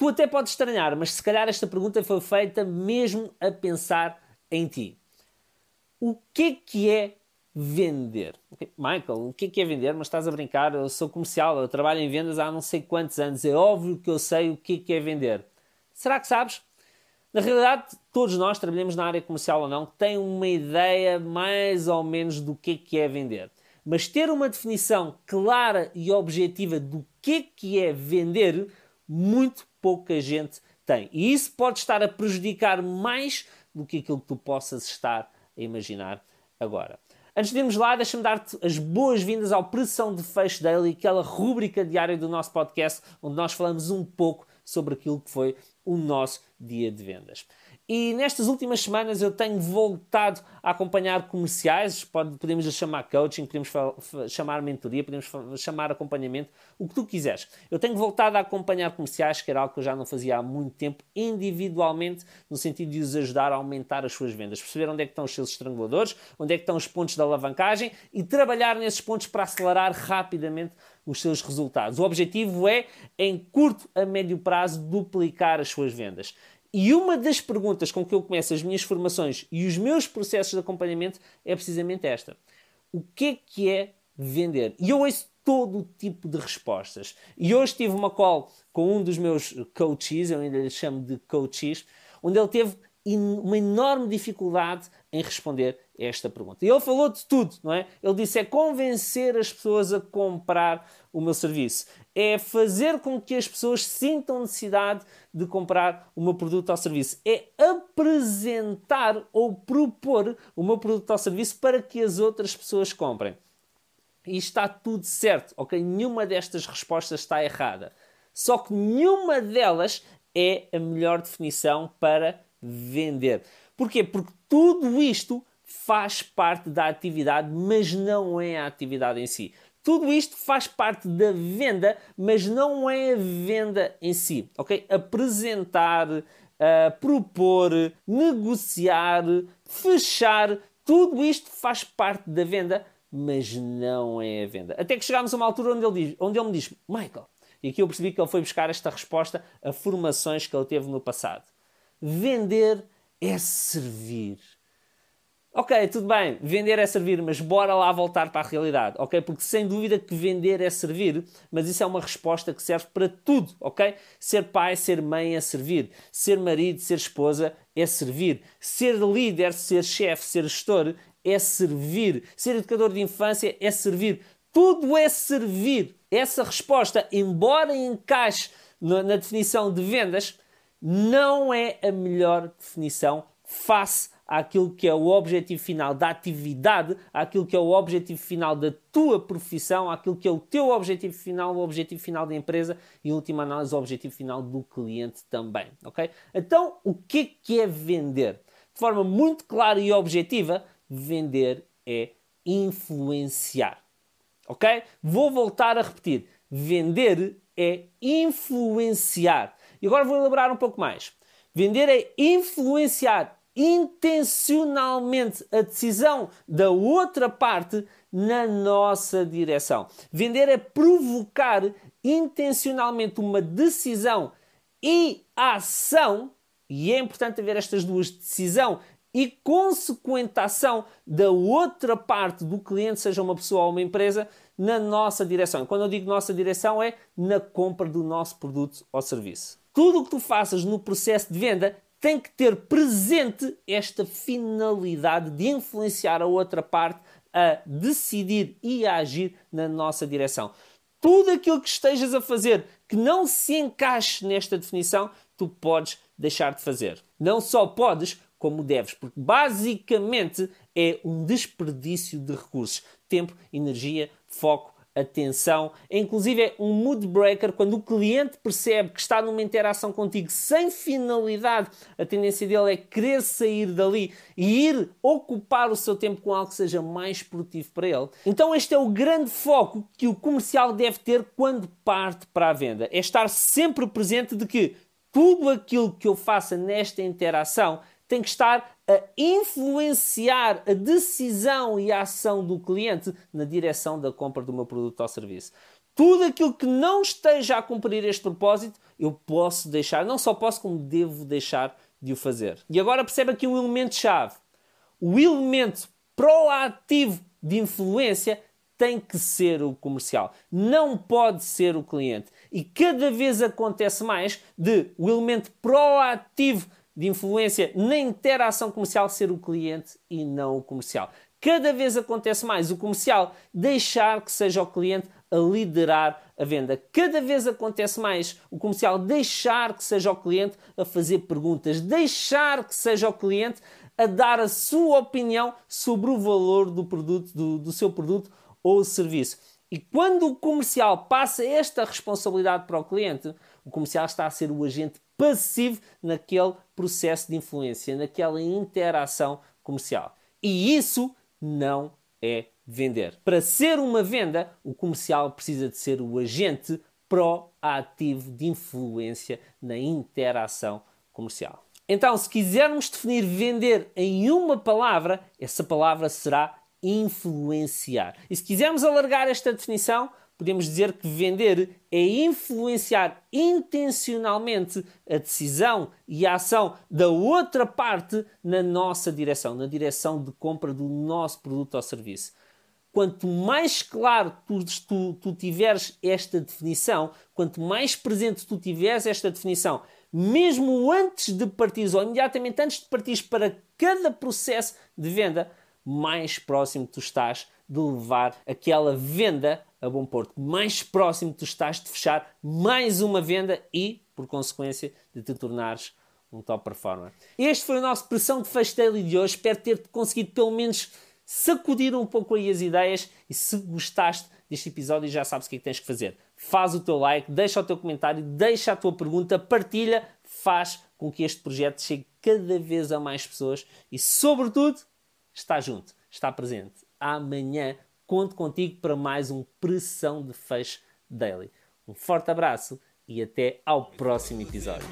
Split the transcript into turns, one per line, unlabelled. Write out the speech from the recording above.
Tu até podes estranhar, mas se calhar esta pergunta foi feita mesmo a pensar em ti. O que é que é vender? Michael, o que é que é vender? Mas estás a brincar, eu sou comercial, eu trabalho em vendas há não sei quantos anos, é óbvio que eu sei o que é que é vender. Será que sabes? Na realidade, todos nós, trabalhamos na área comercial ou não, têm uma ideia mais ou menos do que é que é vender. Mas ter uma definição clara e objetiva do que é que é vender, muito pouca gente tem. E isso pode estar a prejudicar mais do que aquilo que tu possas estar a imaginar agora. Antes de irmos lá, deixa-me dar-te as boas-vindas ao Pressão de Fecho Daily, aquela rúbrica diária do nosso podcast, onde nós falamos um pouco sobre aquilo que foi o nosso dia de vendas. E nestas últimas semanas eu tenho voltado a acompanhar comerciais, pode, podemos chamar coaching, podemos chamar mentoria, podemos chamar acompanhamento, o que tu quiseres. Eu tenho voltado a acompanhar comerciais, que era algo que eu já não fazia há muito tempo, individualmente, no sentido de os ajudar a aumentar as suas vendas, perceber onde é que estão os seus estranguladores, onde é que estão os pontos de alavancagem e trabalhar nesses pontos para acelerar rapidamente os seus resultados. O objetivo é, em curto a médio prazo, duplicar as suas vendas. E uma das perguntas com que eu começo as minhas formações e os meus processos de acompanhamento é precisamente esta: o que é que é vender? E eu ouço todo tipo de respostas. E hoje tive uma call com um dos meus coaches, eu ainda lhe chamo de coaches, onde ele teve uma enorme dificuldade em responder a esta pergunta. E ele falou de tudo, não é? Ele disse é convencer as pessoas a comprar o meu serviço, é fazer com que as pessoas sintam necessidade de comprar o meu produto ou serviço, é apresentar ou propor o meu produto ou serviço para que as outras pessoas comprem. E está tudo certo, ok? Nenhuma destas respostas está errada. Só que nenhuma delas é a melhor definição para vender. Porquê? Porque tudo isto faz parte da atividade, mas não é a atividade em si. Tudo isto faz parte da venda, mas não é a venda em si, ok? Apresentar, uh, propor, negociar, fechar, tudo isto faz parte da venda, mas não é a venda. Até que chegámos a uma altura onde ele, diz, onde ele me diz, Michael, e aqui eu percebi que ele foi buscar esta resposta a formações que ele teve no passado. Vender é servir. Ok, tudo bem, vender é servir, mas bora lá voltar para a realidade, ok? Porque sem dúvida que vender é servir, mas isso é uma resposta que serve para tudo, ok? Ser pai, ser mãe é servir, ser marido, ser esposa é servir, ser líder, ser chefe, ser gestor é servir, ser educador de infância é servir. Tudo é servir. Essa resposta, embora encaixe na definição de vendas, não é a melhor definição face àquilo que é o objetivo final da atividade, àquilo que é o objetivo final da tua profissão, àquilo que é o teu objetivo final, o objetivo final da empresa e, em última análise, o objetivo final do cliente também, ok? Então, o que é, é vender? De forma muito clara e objetiva, vender é influenciar, ok? Vou voltar a repetir. Vender é influenciar. E agora vou elaborar um pouco mais. Vender é influenciar intencionalmente a decisão da outra parte na nossa direção. Vender é provocar intencionalmente uma decisão e ação, e é importante haver estas duas, decisão e consequente ação da outra parte do cliente, seja uma pessoa ou uma empresa, na nossa direção. Quando eu digo nossa direção, é na compra do nosso produto ou serviço. Tudo o que tu faças no processo de venda tem que ter presente esta finalidade de influenciar a outra parte a decidir e a agir na nossa direção. Tudo aquilo que estejas a fazer que não se encaixe nesta definição, tu podes deixar de fazer. Não só podes, como deves, porque basicamente é um desperdício de recursos, tempo, energia, foco, atenção. É inclusive é um mood breaker quando o cliente percebe que está numa interação contigo sem finalidade. A tendência dele é querer sair dali e ir ocupar o seu tempo com algo que seja mais produtivo para ele. Então este é o grande foco que o comercial deve ter quando parte para a venda. É estar sempre presente de que tudo aquilo que eu faça nesta interação tem que estar a influenciar a decisão e a ação do cliente na direção da compra do meu produto ou serviço. tudo aquilo que não esteja a cumprir este propósito, eu posso deixar, não só posso, como devo deixar de o fazer. E agora perceba aqui um elemento-chave. O elemento proativo de influência tem que ser o comercial, não pode ser o cliente. E cada vez acontece mais de o elemento proativo de influência na interação comercial ser o cliente e não o comercial. Cada vez acontece mais o comercial deixar que seja o cliente a liderar a venda. Cada vez acontece mais o comercial deixar que seja o cliente a fazer perguntas, deixar que seja o cliente a dar a sua opinião sobre o valor do produto, do, do seu produto ou serviço. E quando o comercial passa esta responsabilidade para o cliente, o comercial está a ser o agente passivo naquele processo de influência, naquela interação comercial. E isso não é vender. Para ser uma venda, o comercial precisa de ser o agente proativo de influência na interação comercial. Então, se quisermos definir vender em uma palavra, essa palavra será influenciar. E se quisermos alargar esta definição, podemos dizer que vender é influenciar intencionalmente a decisão e a ação da outra parte na nossa direção, na direção de compra do nosso produto ou serviço. Quanto mais claro tu, tu, tu tiveres esta definição, quanto mais presente tu tiveres esta definição, mesmo antes de partir ou imediatamente antes de partir para cada processo de venda, mais próximo tu estás de levar aquela venda a bom porto. Mais próximo tu estás de fechar mais uma venda e, por consequência, de te tornares um top performer. Este foi o nosso pressão de daily de hoje. Espero ter-te conseguido pelo menos sacudir um pouco aí as ideias e se gostaste deste episódio já sabes o que é que tens que fazer. Faz o teu like, deixa o teu comentário, deixa a tua pergunta, partilha, faz com que este projeto chegue cada vez a mais pessoas e, sobretudo, está junto, está presente. Amanhã conto contigo para mais um Pressão de Fecho Daily. Um forte abraço e até ao próximo episódio.